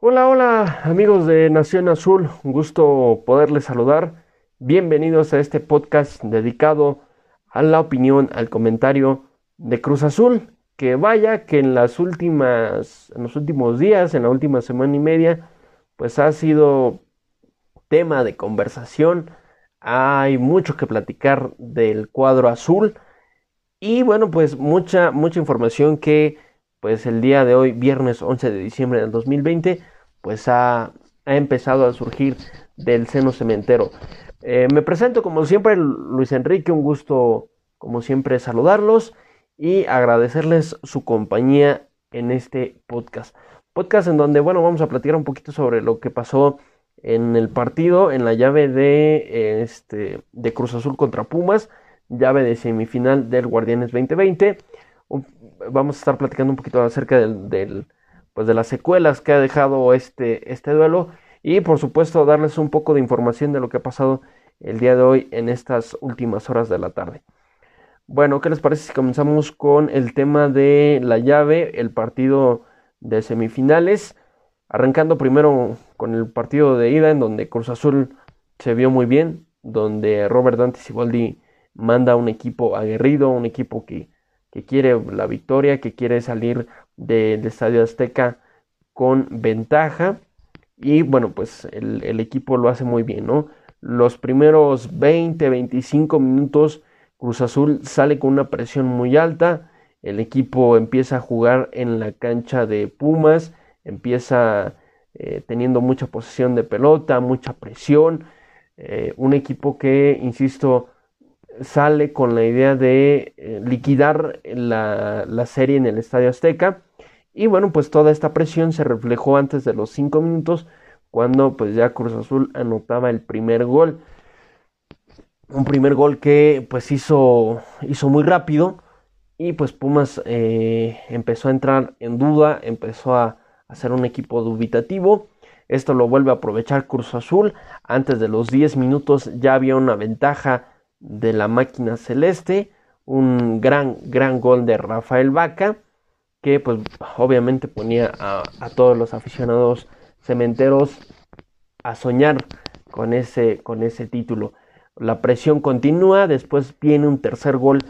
Hola, hola amigos de Nación Azul, un gusto poderles saludar. Bienvenidos a este podcast dedicado a la opinión, al comentario de Cruz Azul, que vaya que en las últimas, en los últimos días, en la última semana y media, pues ha sido tema de conversación. Hay mucho que platicar del cuadro azul y bueno, pues mucha mucha información que pues el día de hoy, viernes 11 de diciembre del 2020, pues ha, ha empezado a surgir del seno cementero. Eh, me presento como siempre Luis Enrique, un gusto como siempre saludarlos y agradecerles su compañía en este podcast. Podcast en donde, bueno, vamos a platicar un poquito sobre lo que pasó en el partido, en la llave de, este, de Cruz Azul contra Pumas, llave de semifinal del Guardianes 2020. Vamos a estar platicando un poquito acerca del, pues de las secuelas que ha dejado este, este duelo y por supuesto darles un poco de información de lo que ha pasado el día de hoy en estas últimas horas de la tarde. Bueno, ¿qué les parece si comenzamos con el tema de la llave, el partido de semifinales? Arrancando primero con el partido de ida en donde Cruz Azul se vio muy bien, donde Robert Dante Siboldi manda un equipo aguerrido, un equipo que, quiere la victoria, que quiere salir del Estadio Azteca con ventaja. Y bueno, pues el, equipo lo hace muy bien, ¿no? Los primeros 20, 25 minutos Cruz Azul sale con una presión muy alta, el equipo empieza a jugar en la cancha de Pumas, empieza eh, teniendo mucha posesión de pelota, mucha presión, eh, un equipo que, insisto, sale con la idea de eh, liquidar la, la, serie en el Estadio Azteca. Y bueno, pues toda esta presión se reflejó antes de los cinco minutos, cuando pues ya Cruz Azul anotaba el primer gol un primer gol que pues hizo, hizo muy rápido y pues Pumas eh, empezó a entrar en duda, empezó a hacer un equipo dubitativo. Esto lo vuelve a aprovechar Cruz Azul. Antes de los 10 minutos ya había una ventaja de la máquina celeste. Un gran, gran gol de Rafael Vaca. Que pues obviamente ponía a, todos los aficionados cementeros a soñar con ese, con ese título. La presión continúa, después viene un tercer gol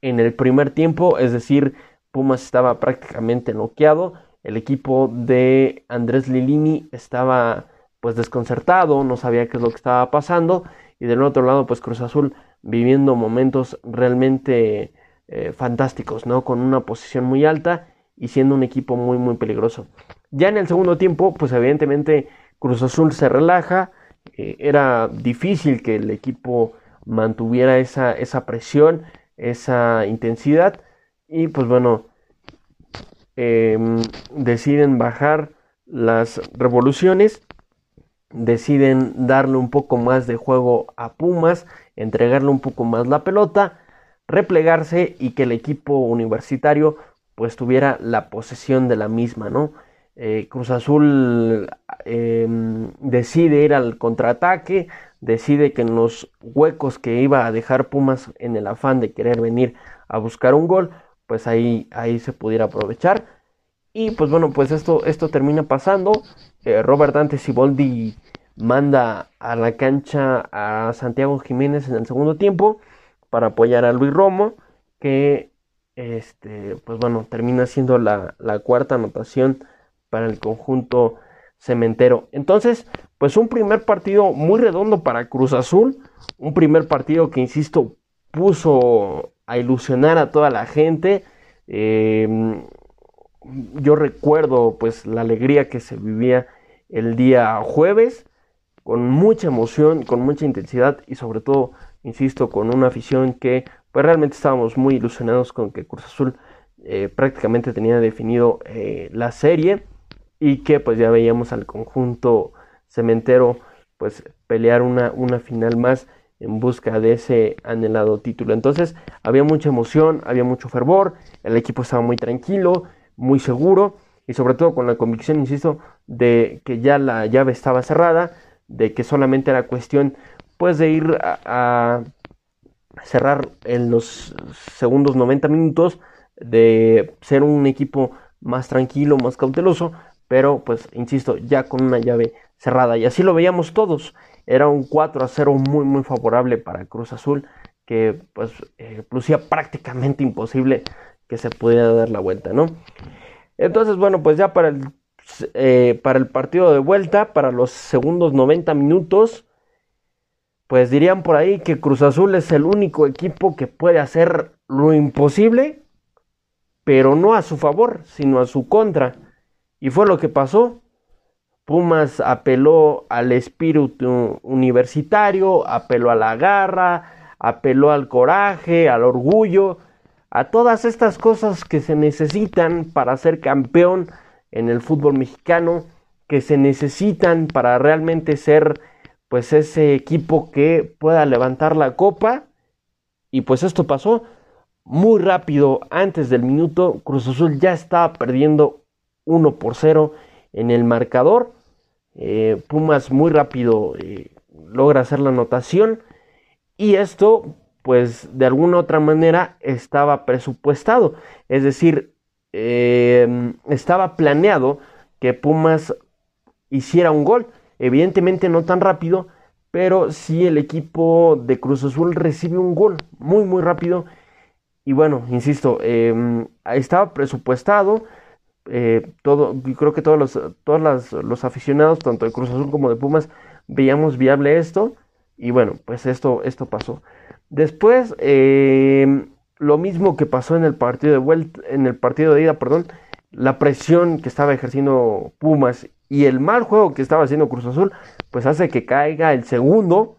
en el primer tiempo, es decir, Pumas estaba prácticamente noqueado, el equipo de Andrés Lilini estaba pues desconcertado, no sabía qué es lo que estaba pasando y del otro lado pues Cruz Azul viviendo momentos realmente eh, fantásticos, ¿no? Con una posición muy alta y siendo un equipo muy muy peligroso. Ya en el segundo tiempo pues evidentemente Cruz Azul se relaja, eh, era difícil que el equipo mantuviera esa, esa presión, esa intensidad y pues bueno, em, deciden bajar las revoluciones, deciden darle un poco más de juego a Pumas, entregarle un poco más la pelota, replegarse y que el equipo universitario pues tuviera la posesión de la misma, ¿no? Eh, Cruz Azul em, decide ir al contraataque, decide que en los huecos que iba a dejar Pumas en el afán de querer venir a buscar un gol, pues ahí, ahí se pudiera aprovechar. Y pues bueno, pues esto, esto termina pasando. Eh, Robert Dante Siboldi manda a la cancha a Santiago Jiménez en el segundo tiempo para apoyar a Luis Romo, que este, pues bueno, termina siendo la, la cuarta anotación para el conjunto cementero. Entonces, pues un primer partido muy redondo para Cruz Azul, un primer partido que, insisto, puso a ilusionar a toda la gente. Em, yo recuerdo pues la alegría que se vivía el día jueves, con mucha emoción, con mucha intensidad y sobre todo, insisto, con una afición que pues realmente estábamos muy ilusionados con que Cruz Azul eh, prácticamente tenía definido eh, la serie y que pues ya veíamos al conjunto cementero pues pelear una, una final más en busca de ese anhelado título. Entonces había mucha emoción, había mucho fervor, el equipo estaba muy tranquilo, muy seguro y sobre todo con la convicción, insisto, de que ya la llave estaba cerrada, de que solamente era cuestión pues de ir a, a cerrar en los segundos 90 minutos, de ser un equipo más tranquilo, más cauteloso pero pues insisto, ya con una llave cerrada y así lo veíamos todos. Era un 4 a 0 muy muy favorable para Cruz Azul que pues eh, lucía prácticamente imposible que se pudiera dar la vuelta, ¿no? Entonces, bueno, pues ya para el, eh, para el partido de vuelta, para los segundos 90 minutos, pues dirían por ahí que Cruz Azul es el único equipo que puede hacer lo imposible, pero no a su favor, sino a su contra. Y fue lo que pasó. Pumas apeló al espíritu universitario, apeló a la garra, apeló al coraje, al orgullo, a todas estas cosas que se necesitan para ser campeón en el fútbol mexicano, que se necesitan para realmente ser pues ese equipo que pueda levantar la copa. Y pues esto pasó muy rápido antes del minuto Cruz Azul ya estaba perdiendo 1 por 0 en el marcador. Eh, Pumas muy rápido eh, logra hacer la anotación. Y esto pues de alguna otra manera estaba presupuestado. Es decir eh, estaba planeado que Pumas hiciera un gol Evidentemente no tan rápido, pero sí el equipo de Cruz Azul recibe un gol muy muy rápido. Y bueno, insisto, em, estaba presupuestado. Eh, todo, creo que todos los, todos los aficionados, tanto de Cruz Azul como de Pumas, veíamos viable esto. Y bueno, pues esto, esto pasó. Después, em, lo mismo que pasó en el partido de vuelta, en el partido de ida, perdón, la presión que estaba ejerciendo Pumas y el mal juego que estaba haciendo Cruz Azul, pues hace que caiga el segundo.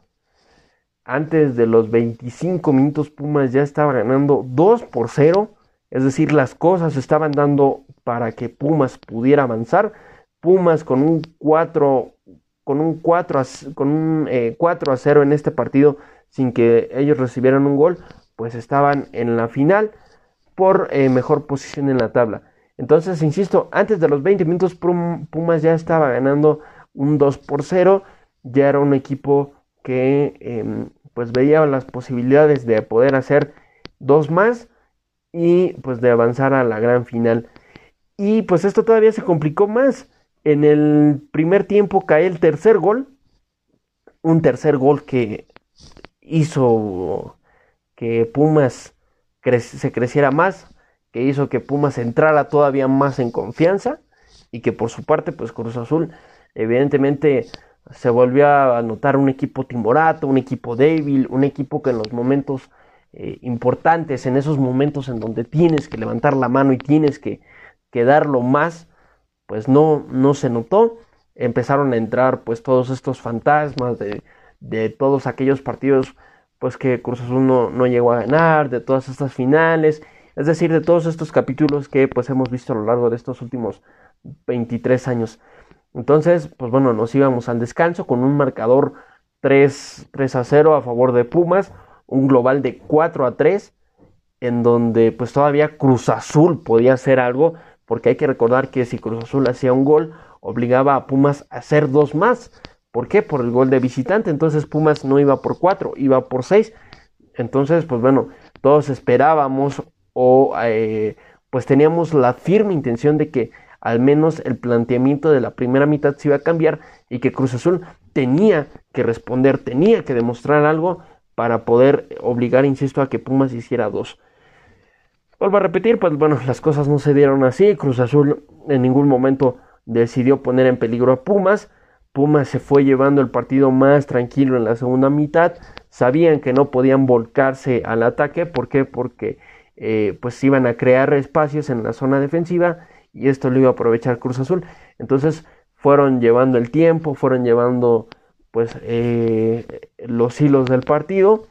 Antes de los 25 minutos Pumas ya estaba ganando 2 por 0. Es decir, las cosas estaban dando para que Pumas pudiera avanzar. Pumas con un 4 con un 4 a, con un, 4 eh, a 0 en este partido sin que ellos recibieran un gol, pues estaban en la final por eh, mejor posición en la tabla. Entonces, insisto, antes de los 20 minutos Pumas ya estaba ganando un 2 por 0, ya era un equipo que em, pues veía las posibilidades de poder hacer dos más y pues de avanzar a la gran final. Y pues esto todavía se complicó más. En el primer tiempo cae el tercer gol, un tercer gol que hizo que Pumas se creciera más, que hizo que Pumas entrara todavía más en confianza y que por su parte pues Cruz Azul evidentemente se volvió a notar un equipo timorato, un equipo débil, un equipo que en los momentos eh, importantes, en esos momentos en donde tienes que levantar la mano y tienes que, que darlo más, pues no, no se notó. Empezaron a entrar pues todos estos fantasmas de, de todos aquellos partidos pues que Cruz Azul no, no llegó a ganar, de todas estas finales es decir, de todos estos capítulos que pues hemos visto a lo largo de estos últimos 23 años. Entonces, pues bueno, nos íbamos al descanso con un marcador 3, 3 a 0 a favor de Pumas, un global de 4 a 3, en donde pues todavía Cruz Azul podía hacer algo, porque hay que recordar que si Cruz Azul hacía un gol, obligaba a Pumas a hacer dos más. ¿Por qué? Por el gol de visitante. Entonces Pumas no iba por 4, iba por 6. Entonces, pues bueno, todos esperábamos o eh, pues teníamos la firme intención de que al menos el planteamiento de la primera mitad se iba a cambiar y que Cruz Azul tenía que responder, tenía que demostrar algo para poder obligar, insisto, a que Pumas hiciera dos. Vuelvo a repetir, pues bueno, las cosas no se dieron así. Cruz Azul en ningún momento decidió poner en peligro a Pumas. Pumas se fue llevando el partido más tranquilo en la segunda mitad. Sabían que no podían volcarse al ataque. ¿Por qué? Porque eh, pues iban a crear espacios en la zona defensiva y esto lo iba a aprovechar Cruz Azul. Entonces fueron llevando el tiempo, fueron llevando pues eh, los hilos del partido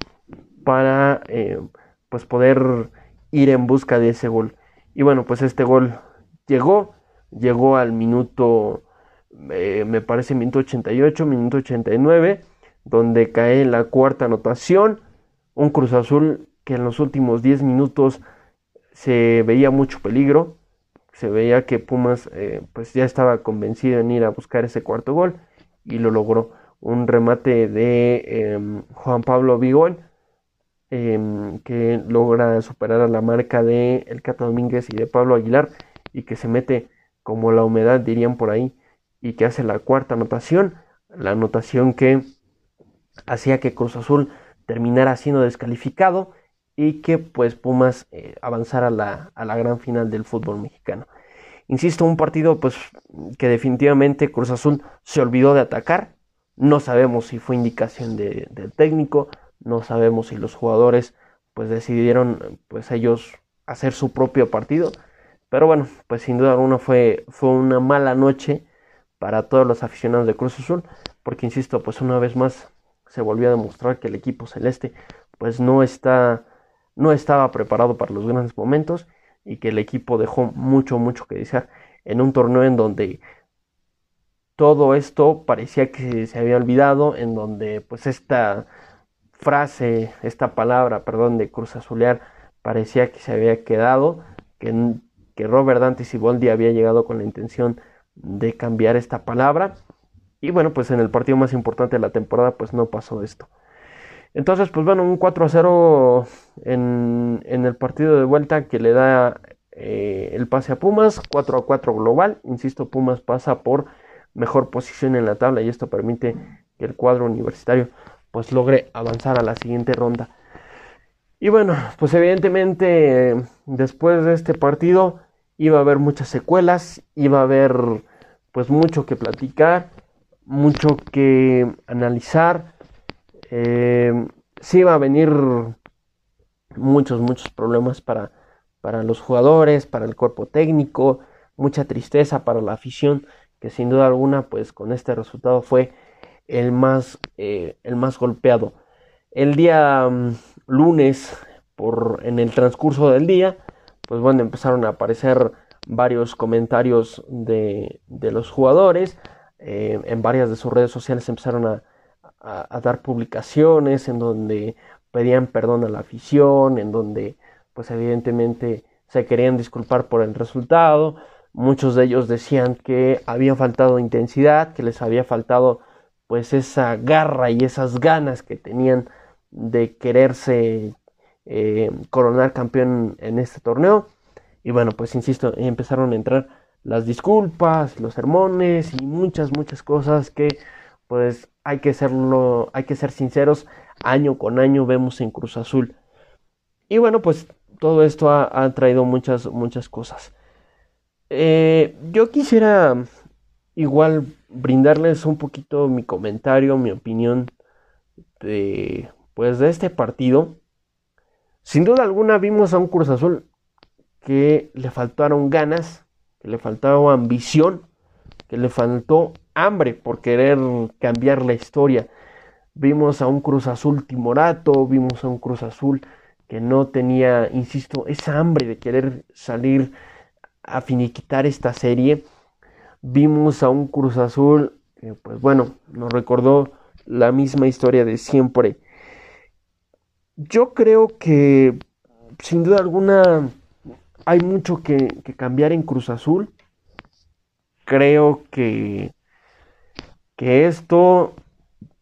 para eh, pues poder ir en busca de ese gol. Y bueno, pues este gol llegó, llegó al minuto, me parece minuto 88, minuto 89, donde cae la cuarta anotación, un Cruz Azul que en los últimos 10 minutos se veía mucho peligro, se veía que Pumas eh, pues ya estaba convencido en ir a buscar ese cuarto gol y lo logró. Un remate de em, Juan Pablo Vigón em, que logra superar a la marca de El Cata Domínguez y de Pablo Aguilar y que se mete como la humedad dirían por ahí, y que hace la cuarta anotación, la anotación que hacía que Cruz Azul terminara siendo descalificado y que pues Pumas eh, avanzara a la, a la gran final del fútbol mexicano. Insisto, un partido pues que definitivamente Cruz Azul se olvidó de atacar. No sabemos si fue indicación de, del técnico, no sabemos si los jugadores pues decidieron pues ellos hacer su propio partido. Pero bueno, pues sin duda alguna fue, fue una mala noche para todos los aficionados de Cruz Azul, porque insisto, pues una vez más se volvió a demostrar que el equipo celeste pues no está no estaba preparado para los grandes momentos y que el equipo dejó mucho mucho que desear en un torneo en donde todo esto parecía que se había olvidado, en donde pues esta frase, esta palabra, perdón, de Cruz Azulear parecía que se había quedado, que, que Robert Dante Siboldi había llegado con la intención de cambiar esta palabra. Y bueno, pues en el partido más importante de la temporada, pues no pasó esto. Entonces, pues bueno, un 4 a 0 en, el partido de vuelta que le da eh, el pase a Pumas, 4 a 4 global. Insisto, Pumas pasa por mejor posición en la tabla y esto permite que el cuadro universitario pues logre avanzar a la siguiente ronda. Y bueno, pues evidentemente después de este partido iba a haber muchas secuelas, iba a haber pues mucho que platicar, mucho que analizar eh, sí va a venir muchos, muchos problemas para, para los jugadores, para el cuerpo técnico, mucha tristeza para la afición, que sin duda alguna, pues con este resultado fue el más, eh, el más golpeado. El día mm, lunes, por, en el transcurso del día, pues bueno, empezaron a aparecer varios comentarios de, de los jugadores, eh, en varias de sus redes sociales empezaron a, a, dar publicaciones en donde pedían perdón a la afición, en donde pues evidentemente se querían disculpar por el resultado. Muchos de ellos decían que había faltado intensidad, que les había faltado pues esa garra y esas ganas que tenían de quererse eh, coronar campeón en este torneo. Y bueno, pues insisto, empezaron a entrar las disculpas, los sermones y muchas, muchas cosas que pues hay que serlo, hay que ser sinceros, año con año vemos en Cruz Azul. Y bueno, pues todo esto ha, traído muchas, muchas cosas. Eh, yo quisiera igual brindarles un poquito mi comentario, mi opinión de, pues, de este partido. Sin duda alguna vimos a un Cruz Azul que le faltaron ganas, que le faltaba ambición, que le faltó hambre por querer cambiar la historia. Vimos a un Cruz Azul timorato, vimos a un Cruz Azul que no tenía, insisto, esa hambre de querer salir a finiquitar esta serie. Vimos a un Cruz Azul que, pues bueno, nos recordó la misma historia de siempre. Yo creo que, sin duda alguna, hay mucho que, que cambiar en Cruz Azul. Creo que que esto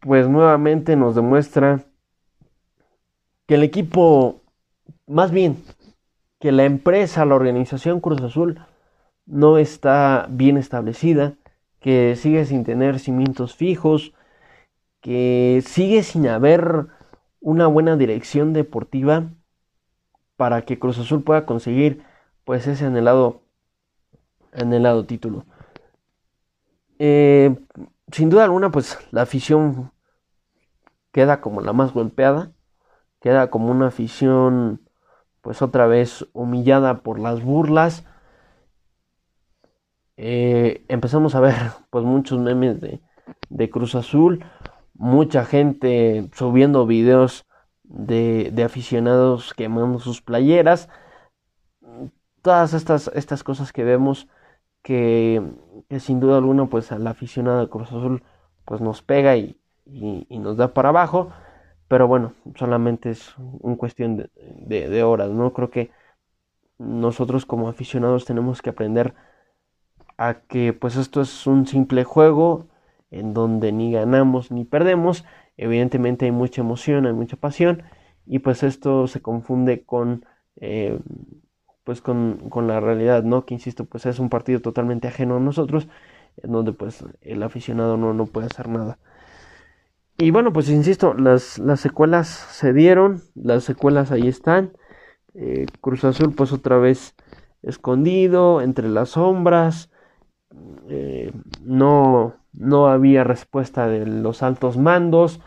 pues nuevamente nos demuestra que el equipo, más bien, que la empresa, la organización Cruz Azul no está bien establecida, que sigue sin tener cimientos fijos, que sigue sin haber una buena dirección deportiva para que Cruz Azul pueda conseguir pues ese anhelado anhelado título. Eh, sin duda alguna, pues la afición queda como la más golpeada, queda como una afición, pues otra vez humillada por las burlas. Eh, empezamos a ver, pues muchos memes de, Cruz Azul, mucha gente subiendo videos de, de aficionados quemando sus playeras, todas estas, estas cosas que vemos que, sin duda alguna pues al aficionado de Cruz Azul pues nos pega y, nos da para abajo. Pero bueno solamente es un cuestión de, horas no creo que nosotros como aficionados tenemos que aprender a que pues esto es un simple juego en donde ni ganamos ni perdemos. Evidentemente hay mucha emoción hay mucha pasión y pues esto se confunde con eh, pues con, con, la realidad, ¿no? Que insisto, pues es un partido totalmente ajeno a nosotros, en donde pues el aficionado no, no puede hacer nada. Y bueno, pues insisto, las, las secuelas se dieron, las secuelas ahí están. Eh, Cruz Azul pues otra vez escondido entre las sombras. Eh, no, no había respuesta de los altos mandos,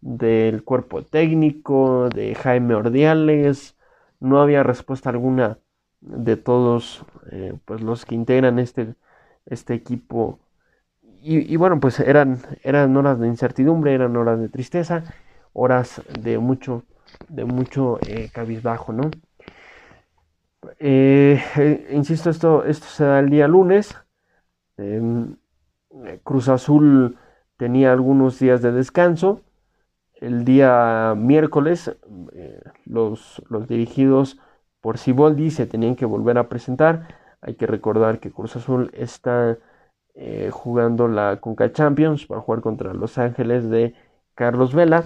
del cuerpo técnico, de Jaime Ordiales. No había respuesta alguna de todos eh, pues los que integran este, este equipo y, bueno, pues eran, eran horas de incertidumbre, eran horas de tristeza, horas de mucho, de mucho eh, cabizbajo, ¿no? Eh, insisto, esto, esto se da el día lunes. Em, Cruz Azul tenía algunos días de descanso. El día miércoles, los, los dirigidos por Siboldi se tenían que volver a presentar. Hay que recordar que Cruz Azul está eh, jugando la Conca Champions para jugar contra Los Ángeles de Carlos Vela.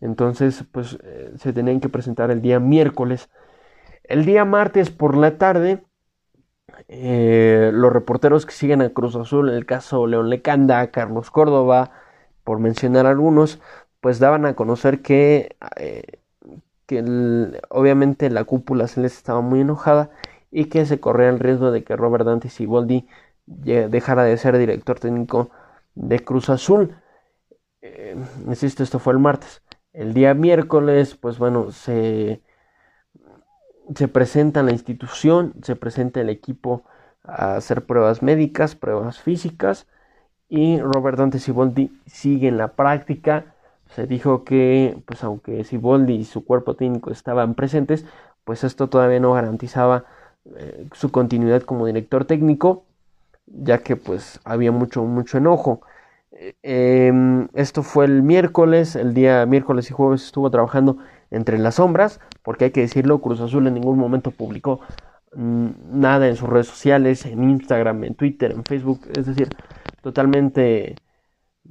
Entonces, pues eh, se tenían que presentar el día miércoles. El día martes por la tarde, eh, los reporteros que siguen a Cruz Azul, en el caso León Lecanda, Carlos Córdoba, por mencionar algunos, pues daban a conocer que, que obviamente la cúpula se les estaba muy enojada y que se corría el riesgo de que Robert Dante Siboldi dejara de ser director técnico de Cruz Azul. Eh, insisto, esto fue el martes. El día miércoles, pues bueno, se, se presenta la institución, se presenta el equipo a hacer pruebas médicas, pruebas físicas y Robert Dante Siboldi sigue en la práctica. Se dijo que, pues aunque Siboldi y su cuerpo técnico estaban presentes, pues esto todavía no garantizaba eh, su continuidad como director técnico ya que pues había mucho, mucho enojo. Em, esto fue el miércoles, el día miércoles y jueves estuvo trabajando entre las sombras, porque hay que decirlo, Cruz Azul en ningún momento publicó mm, nada en sus redes sociales, en Instagram, en Twitter, en Facebook, es decir, totalmente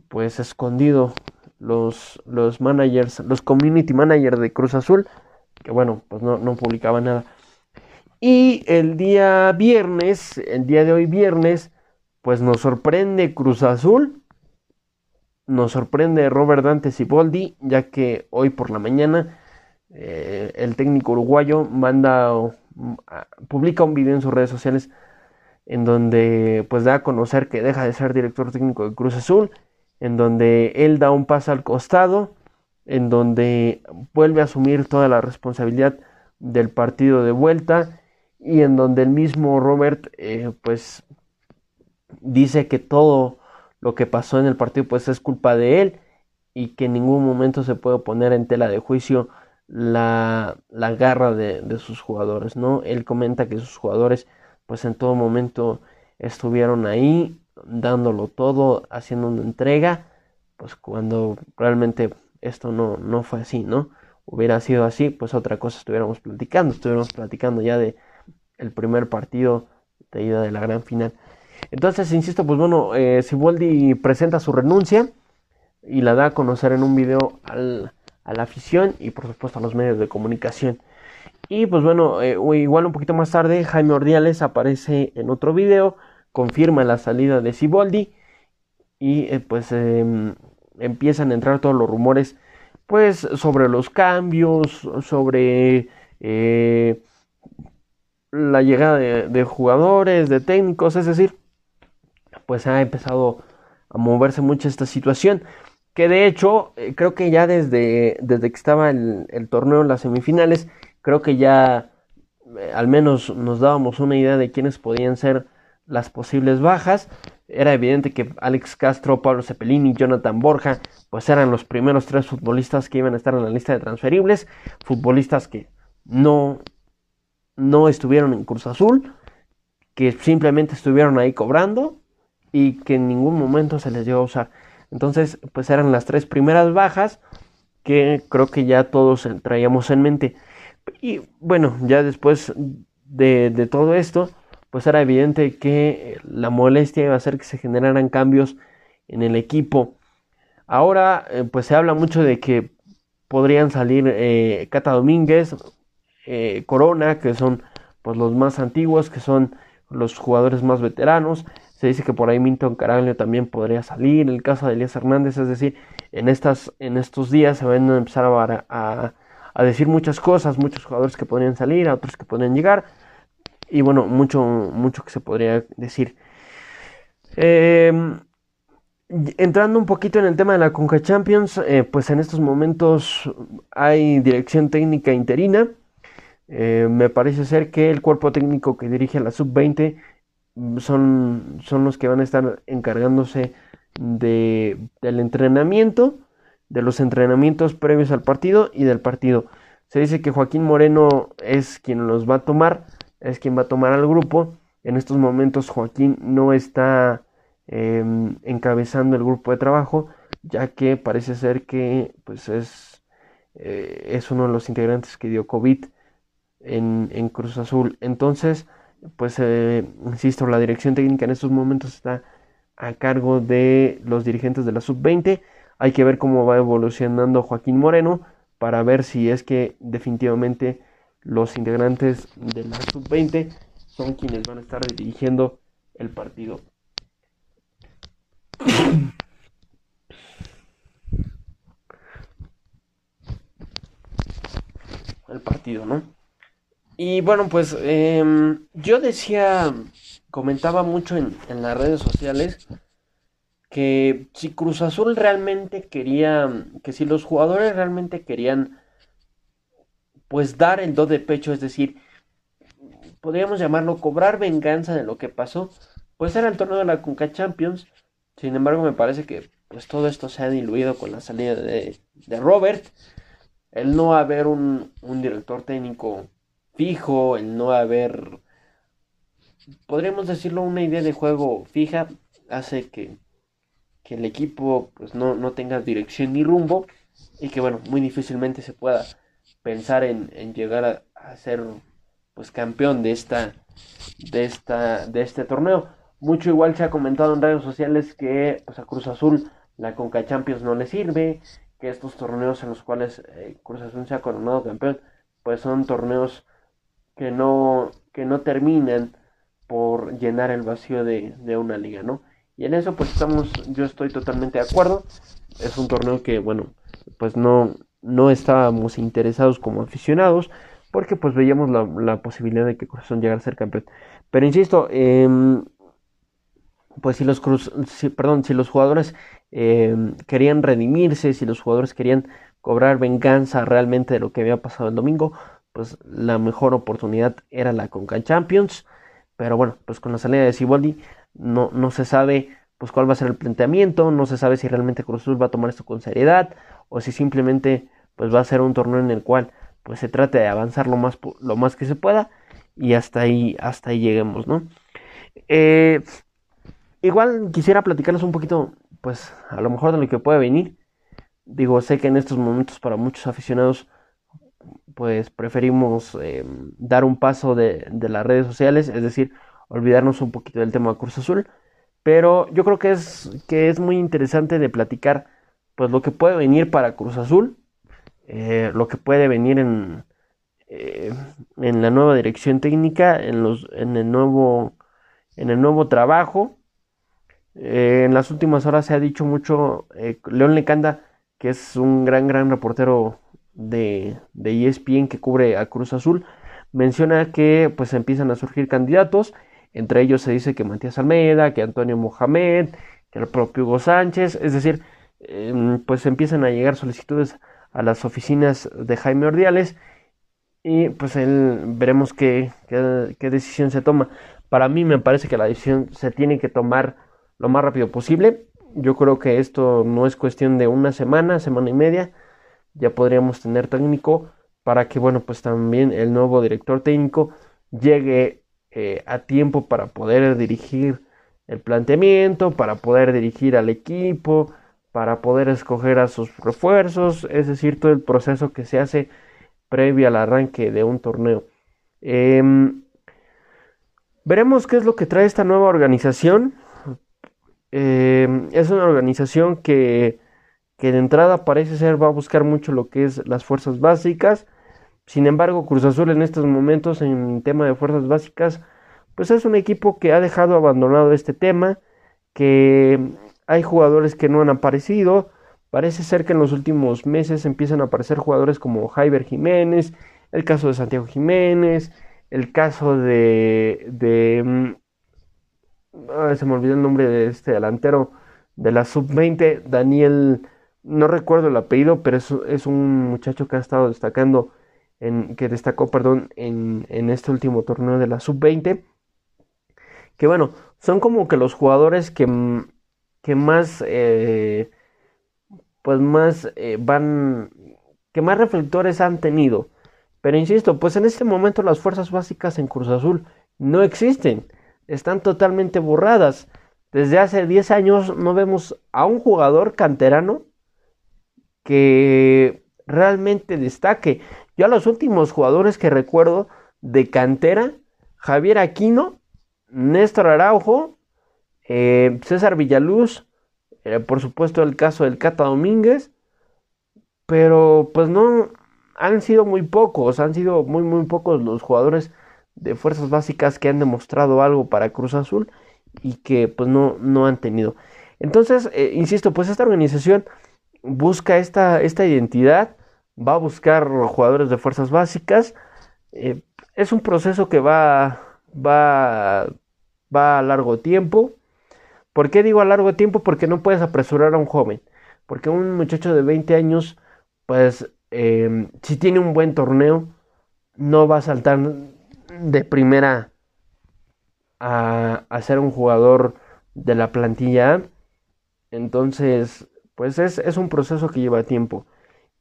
pues escondido los, los managers, los community managers de Cruz Azul, que bueno, pues no, no publicaban nada. Y el día viernes, el día de hoy viernes, pues nos sorprende Cruz Azul, nos sorprende Robert Dante Ciboldi, ya que hoy por la mañana eh, el técnico uruguayo manda, publica un video en sus redes sociales en donde pues da a conocer que deja de ser director técnico de Cruz Azul, en donde él da un paso al costado, en donde vuelve a asumir toda la responsabilidad del partido de vuelta y en donde el mismo Robert eh, pues dice que todo lo que pasó en el partido pues es culpa de él y que en ningún momento se puede poner en tela de juicio la, la garra de, de, sus jugadores, ¿no? Él comenta que sus jugadores pues en todo momento estuvieron ahí dándolo todo, haciendo una entrega, pues cuando realmente esto no, no fue así, ¿no? Hubiera sido así, pues otra cosa estuviéramos platicando, estuviéramos platicando ya de el primer partido de ida de la gran final. Entonces, insisto, pues bueno, eh, Siboldi presenta su renuncia y la da a conocer en un video al, a la afición y por supuesto a los medios de comunicación. Y pues bueno, eh, igual un poquito más tarde, Jaime Ordiales aparece en otro video, confirma la salida de Siboldi y eh, pues em, empiezan a entrar todos los rumores pues sobre los cambios, sobre eh, la llegada de, jugadores, de técnicos, es decir, pues ha empezado a moverse mucho esta situación. Que de hecho, eh, creo que ya desde, desde que estaba el, el, torneo en las semifinales, creo que ya al menos nos dábamos una idea de quiénes podían ser las posibles bajas. Era evidente que Alex Castro, Pablo Cepelini, Jonathan Borja, pues eran los primeros tres futbolistas que iban a estar en la lista de transferibles, futbolistas que no no estuvieron en Cruz Azul, que simplemente estuvieron ahí cobrando y que en ningún momento se les dio a usar. Entonces, pues eran las tres primeras bajas que creo que ya todos traíamos en mente. Y bueno, ya después de, todo esto, pues era evidente que la molestia iba a hacer que se generaran cambios en el equipo. Ahora, eh, pues se habla mucho de que podrían salir eh, Cata Domínguez, eh, Corona, que son pues los más antiguos, que son los jugadores más veteranos. Se dice que por ahí Minton Caraglio también podría salir. El caso de Elías Hernández, es decir, en, estas, en estos días se van a empezar a, a, decir muchas cosas, muchos jugadores que podrían salir, a otros que podrían llegar. Y bueno, mucho, mucho que se podría decir. Em, entrando un poquito en el tema de la Conca Champions, eh, pues en estos momentos hay dirección técnica interina. Eh, me parece ser que el cuerpo técnico que dirige la sub-20 son, son los que van a estar encargándose de, del entrenamiento, de los entrenamientos previos al partido y del partido. Se dice que Joaquín Moreno es quien los va a tomar, es quien va a tomar al grupo. En estos momentos Joaquín no está em, encabezando el grupo de trabajo, ya que parece ser que pues es, eh, es uno de los integrantes que dio COVID en, en Cruz Azul. Entonces, pues, eh, insisto, la dirección técnica en estos momentos está a cargo de los dirigentes de la sub-20. Hay que ver cómo va evolucionando Joaquín Moreno para ver si es que definitivamente los integrantes de la sub-20 son quienes van a estar dirigiendo el partido. el partido, ¿no? Y bueno, pues em, yo decía, comentaba mucho en, las redes sociales que si Cruz Azul realmente quería, que si los jugadores realmente querían, pues dar el do de pecho, es decir, podríamos llamarlo cobrar venganza de lo que pasó, pues era el torneo de la Conca Champions. Sin embargo, me parece que pues todo esto se ha diluido con la salida de, Robert. El no haber un, un director técnico fijo, el no haber, podríamos decirlo, una idea de juego fija, hace que, que el equipo pues, no, no, tenga dirección ni rumbo y que bueno, muy difícilmente se pueda pensar en, en llegar a, ser pues campeón de esta de esta de este torneo. Mucho igual se ha comentado en redes sociales que pues, a Cruz Azul la Conca Champions no le sirve, que estos torneos en los cuales eh, Cruz Azul se ha coronado campeón, pues son torneos que no, que no terminan por llenar el vacío de, una liga, ¿no? Y en eso pues estamos, yo estoy totalmente de acuerdo. Es un torneo que, bueno, pues no, no estábamos interesados como aficionados porque pues veíamos la, posibilidad de que Cruzón llegara a ser campeón. Pero insisto, em, pues si los Cruz, perdón, si los jugadores em, querían redimirse, si los jugadores querían cobrar venganza realmente de lo que había pasado el domingo, pues la mejor oportunidad era la Conca Champions. Pero bueno, pues con la salida de Siboldi no, no se sabe pues cuál va a ser el planteamiento, no se sabe si realmente Cruz Azul va a tomar esto con seriedad o si simplemente pues va a ser un torneo en el cual pues se trate de avanzar lo más, lo más que se pueda y hasta ahí, hasta ahí lleguemos, ¿no? Eh, igual quisiera platicarles un poquito, pues a lo mejor de lo que puede venir. Digo, sé que en estos momentos para muchos aficionados pues preferimos eh, dar un paso de, las redes sociales, es decir, olvidarnos un poquito del tema de Cruz Azul. Pero yo creo que es, que es muy interesante de platicar pues lo que puede venir para Cruz Azul, eh, lo que puede venir en, eh, en la nueva dirección técnica, en, los, en, el, nuevo, en el nuevo trabajo. en las últimas horas se ha dicho mucho, León Lecanda, que es un gran, gran reportero de, de ESPN que cubre a Cruz Azul menciona que pues empiezan a surgir candidatos, entre ellos se dice que Matías Almeida, que Antonio Mohamed, que el propio Hugo Sánchez, es decir, em, pues empiezan a llegar solicitudes a las oficinas de Jaime Ordiales y pues él, veremos qué, decisión se toma. Para mí me parece que la decisión se tiene que tomar lo más rápido posible. Yo creo que esto no es cuestión de una semana, semana y media ya podríamos tener técnico para que, bueno, pues también el nuevo director técnico llegue eh, a tiempo para poder dirigir el planteamiento, para poder dirigir al equipo, para poder escoger a sus refuerzos, es decir, todo el proceso que se hace previo al arranque de un torneo. Em, veremos qué es lo que trae esta nueva organización. Em, es una organización que que de entrada parece ser va a buscar mucho lo que es las fuerzas básicas, Sin embargo, Cruz Azul en estos momentos en tema de fuerzas básicas, pues es un equipo que ha dejado abandonado este tema, que hay jugadores que no han aparecido. Parece ser que en los últimos meses empiezan a aparecer jugadores como Jaiber Jiménez, el caso de Santiago Jiménez, el caso de, de mm, se me olvidó el nombre de este delantero de la sub-20, Daniel, no recuerdo el apellido, pero es, es, un muchacho que ha estado destacando, en, que destacó, perdón, en, en este último torneo de la sub-20. Que bueno, son como que los jugadores que, que más, eh, pues más eh, van, que más reflectores han tenido. Pero insisto, pues en este momento las fuerzas básicas en Cruz Azul no existen, están totalmente borradas. Desde hace 10 años no vemos a un jugador canterano que realmente destaque. Yo a los últimos jugadores que recuerdo de cantera, Javier Aquino, Néstor Araujo, eh, César Villaluz, eh, por supuesto el caso del Cata Domínguez, pero pues no, han sido muy pocos, han sido muy muy pocos los jugadores de fuerzas básicas que han demostrado algo para Cruz Azul y que pues no, no han tenido. Entonces, eh, insisto, pues esta organización busca esta, esta identidad, va a buscar jugadores de fuerzas básicas. Eh, es un proceso que va, va, va a largo tiempo. ¿Por qué digo a largo tiempo? Porque no puedes apresurar a un joven. Porque un muchacho de 20 años, pues eh, si tiene un buen torneo, no va a saltar de primera a, ser un jugador de la plantilla. Entonces, pues es, es un proceso que lleva tiempo.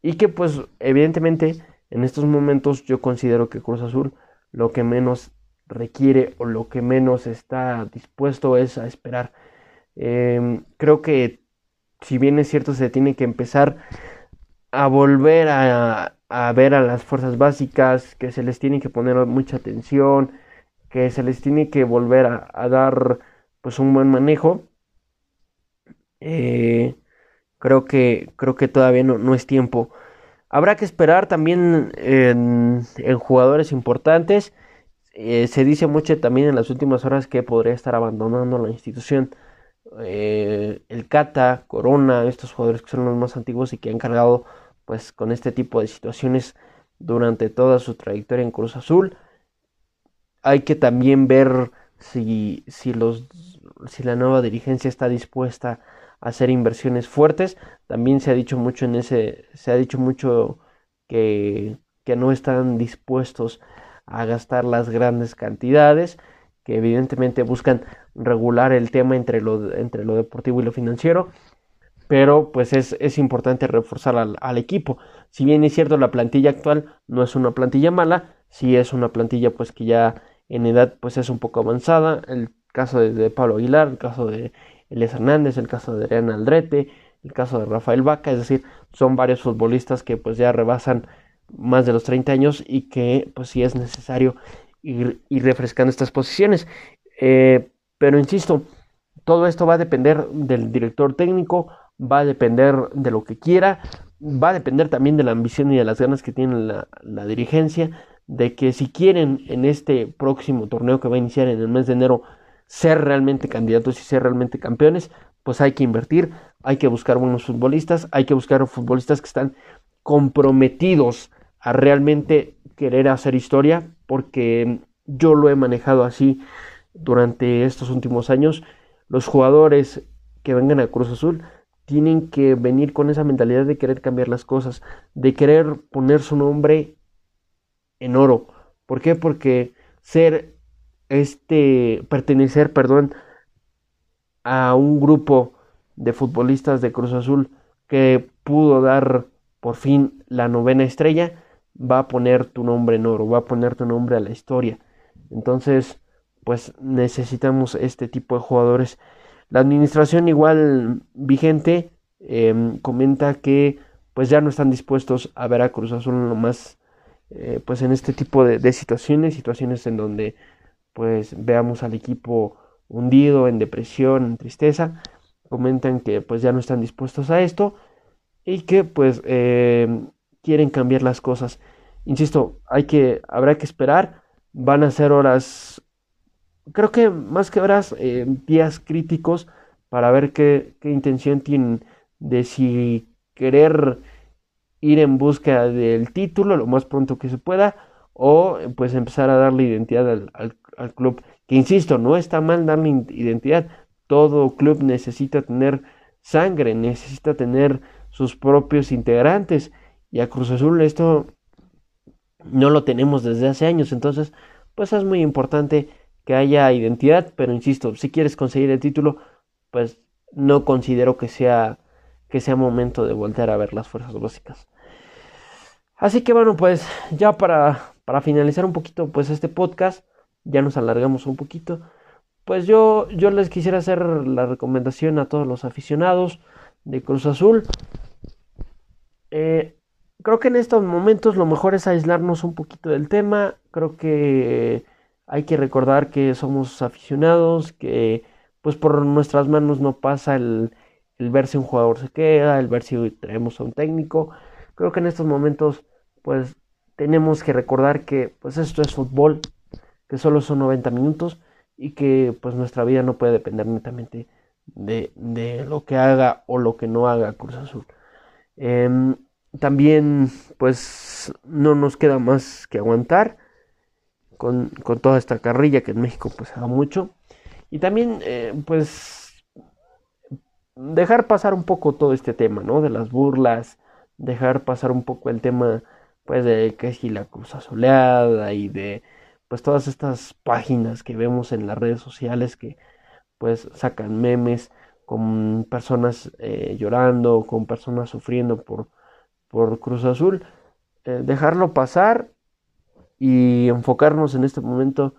Y que pues evidentemente en estos momentos yo considero que Cruz Azul lo que menos requiere o lo que menos está dispuesto es a esperar. Em, creo que si bien es cierto se tiene que empezar a volver a, ver a las fuerzas básicas, que se les tiene que poner mucha atención, que se les tiene que volver a, dar pues un buen manejo. Eh, creo que creo que todavía no, es tiempo. Habrá que esperar también en, jugadores importantes. Eh, se dice mucho también en las últimas horas que podría estar abandonando la institución. Eh, el Cata, Corona, estos jugadores que son los más antiguos y que han cargado pues con este tipo de situaciones durante toda su trayectoria en Cruz Azul hay que también ver si, si, los, si la nueva dirigencia está dispuesta a hacer inversiones fuertes. También se ha dicho mucho en ese, se ha dicho mucho que, que no están dispuestos a gastar las grandes cantidades, que evidentemente buscan regular el tema entre lo, entre lo deportivo y lo financiero, pero pues es, es importante reforzar al, equipo. Si bien es cierto la plantilla actual no es una plantilla mala, sí es una plantilla pues que ya en edad pues es un poco avanzada, el caso de, Pablo Aguilar, el caso de Elias Hernández, el caso de Adrián Aldrete, el caso de Rafael Vaca, es decir, son varios futbolistas que pues ya rebasan más de los 30 años y que pues sí es necesario ir, refrescando estas posiciones. Eh, pero insisto, todo esto va a depender del director técnico, va a depender de lo que quiera, va a depender también de la ambición y de las ganas que tiene la, la dirigencia de que si quieren en este próximo torneo que va a iniciar en el mes de enero ser realmente candidatos y ser realmente campeones, pues hay que invertir, hay que buscar buenos futbolistas, hay que buscar futbolistas que están comprometidos a realmente querer hacer historia, porque yo lo he manejado así durante estos últimos años. Los jugadores que vengan a Cruz Azul tienen que venir con esa mentalidad de querer cambiar las cosas, de querer poner su nombre en oro. ¿Por qué? Porque ser este, pertenecer, perdón, a un grupo de futbolistas de Cruz Azul que pudo dar por fin la novena estrella, va a poner tu nombre en oro, va a poner tu nombre a la historia. Entonces, pues necesitamos este tipo de jugadores. La administración igual vigente em, comenta que pues ya no están dispuestos a ver a Cruz Azul lo más eh, pues en este tipo de, situaciones, situaciones en donde pues veamos al equipo hundido en depresión, en tristeza, comentan que pues ya no están dispuestos a esto y que pues eh, quieren cambiar las cosas. insisto, hay que, habrá que esperar. Van a ser horas, creo que más que horas, eh, días críticos para ver qué, intención tienen de si querer ir en busca del título lo más pronto que se pueda o pues empezar a darle identidad al, al, club. Que insisto, no está mal darle identidad. Todo club necesita tener sangre, necesita tener sus propios integrantes. Y a Cruz Azul esto no lo tenemos desde hace años. Entonces, pues es muy importante que haya identidad. Pero insisto, si quieres conseguir el título, pues no considero que sea que sea momento de voltear a ver las fuerzas básicas. Así que bueno, pues ya para, para finalizar un poquito pues este podcast, ya nos alargamos un poquito. Pues yo, yo les quisiera hacer la recomendación a todos los aficionados de Cruz Azul. Eh, creo que en estos momentos lo mejor es aislarnos un poquito del tema. Creo que hay que recordar que somos aficionados, que pues por nuestras manos no pasa el, el ver si un jugador se queda, el ver si traemos a un técnico. Creo que en estos momentos, pues, tenemos que recordar que, pues, esto es fútbol, que solo son 90 minutos y que, pues, nuestra vida no puede depender netamente de, de lo que haga o lo que no haga Cruz Azul. Em, también, pues, no nos queda más que aguantar con, con, toda esta carrilla que en México, pues, haga mucho. Y también, eh, pues, dejar pasar un poco todo este tema, ¿no? De las burlas, dejar pasar un poco el tema, pues, de que si la cruz soleada y de, pues, todas estas páginas que vemos en las redes sociales que, pues, sacan memes con personas eh, llorando, con personas sufriendo por, por Cruz Azul, eh, dejarlo pasar y enfocarnos en este momento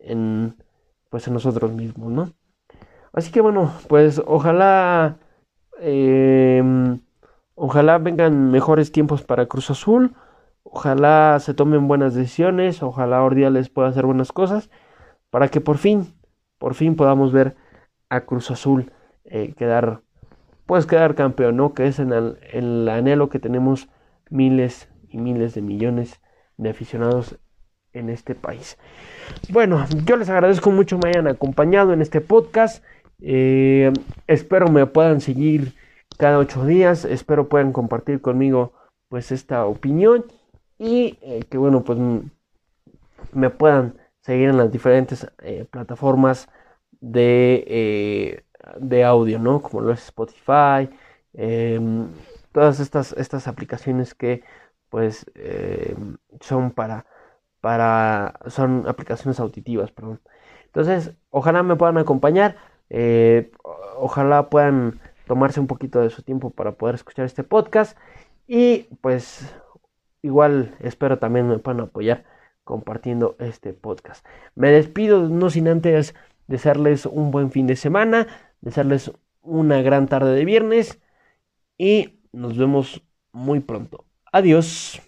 en, pues, en nosotros mismos, ¿no? Así que bueno, pues ojalá, em, ojalá vengan mejores tiempos para Cruz Azul, ojalá se tomen buenas decisiones, ojalá Ordiales pueda hacer buenas cosas, para que por fin, por fin podamos ver a Cruz Azul eh, quedar, pues quedar campeón, ¿no? Que es el anhelo que tenemos miles y miles de millones de aficionados en este país. Bueno, yo les agradezco mucho me hayan acompañado en este podcast. Eh, espero me puedan seguir cada ocho días. Espero puedan compartir conmigo pues esta opinión y eh, que bueno pues me puedan seguir en las diferentes eh, plataformas de, de audio, ¿no? Como lo es Spotify, em, todas estas, estas aplicaciones que pues em, son para, para, son aplicaciones auditivas, perdón. Entonces, ojalá me puedan acompañar. Eh, ojalá puedan tomarse un poquito de su tiempo para poder escuchar este podcast. Y pues igual espero también me puedan apoyar compartiendo este podcast. Me despido no sin antes desearles un buen fin de semana, desearles una gran tarde de viernes y nos vemos muy pronto. Adiós.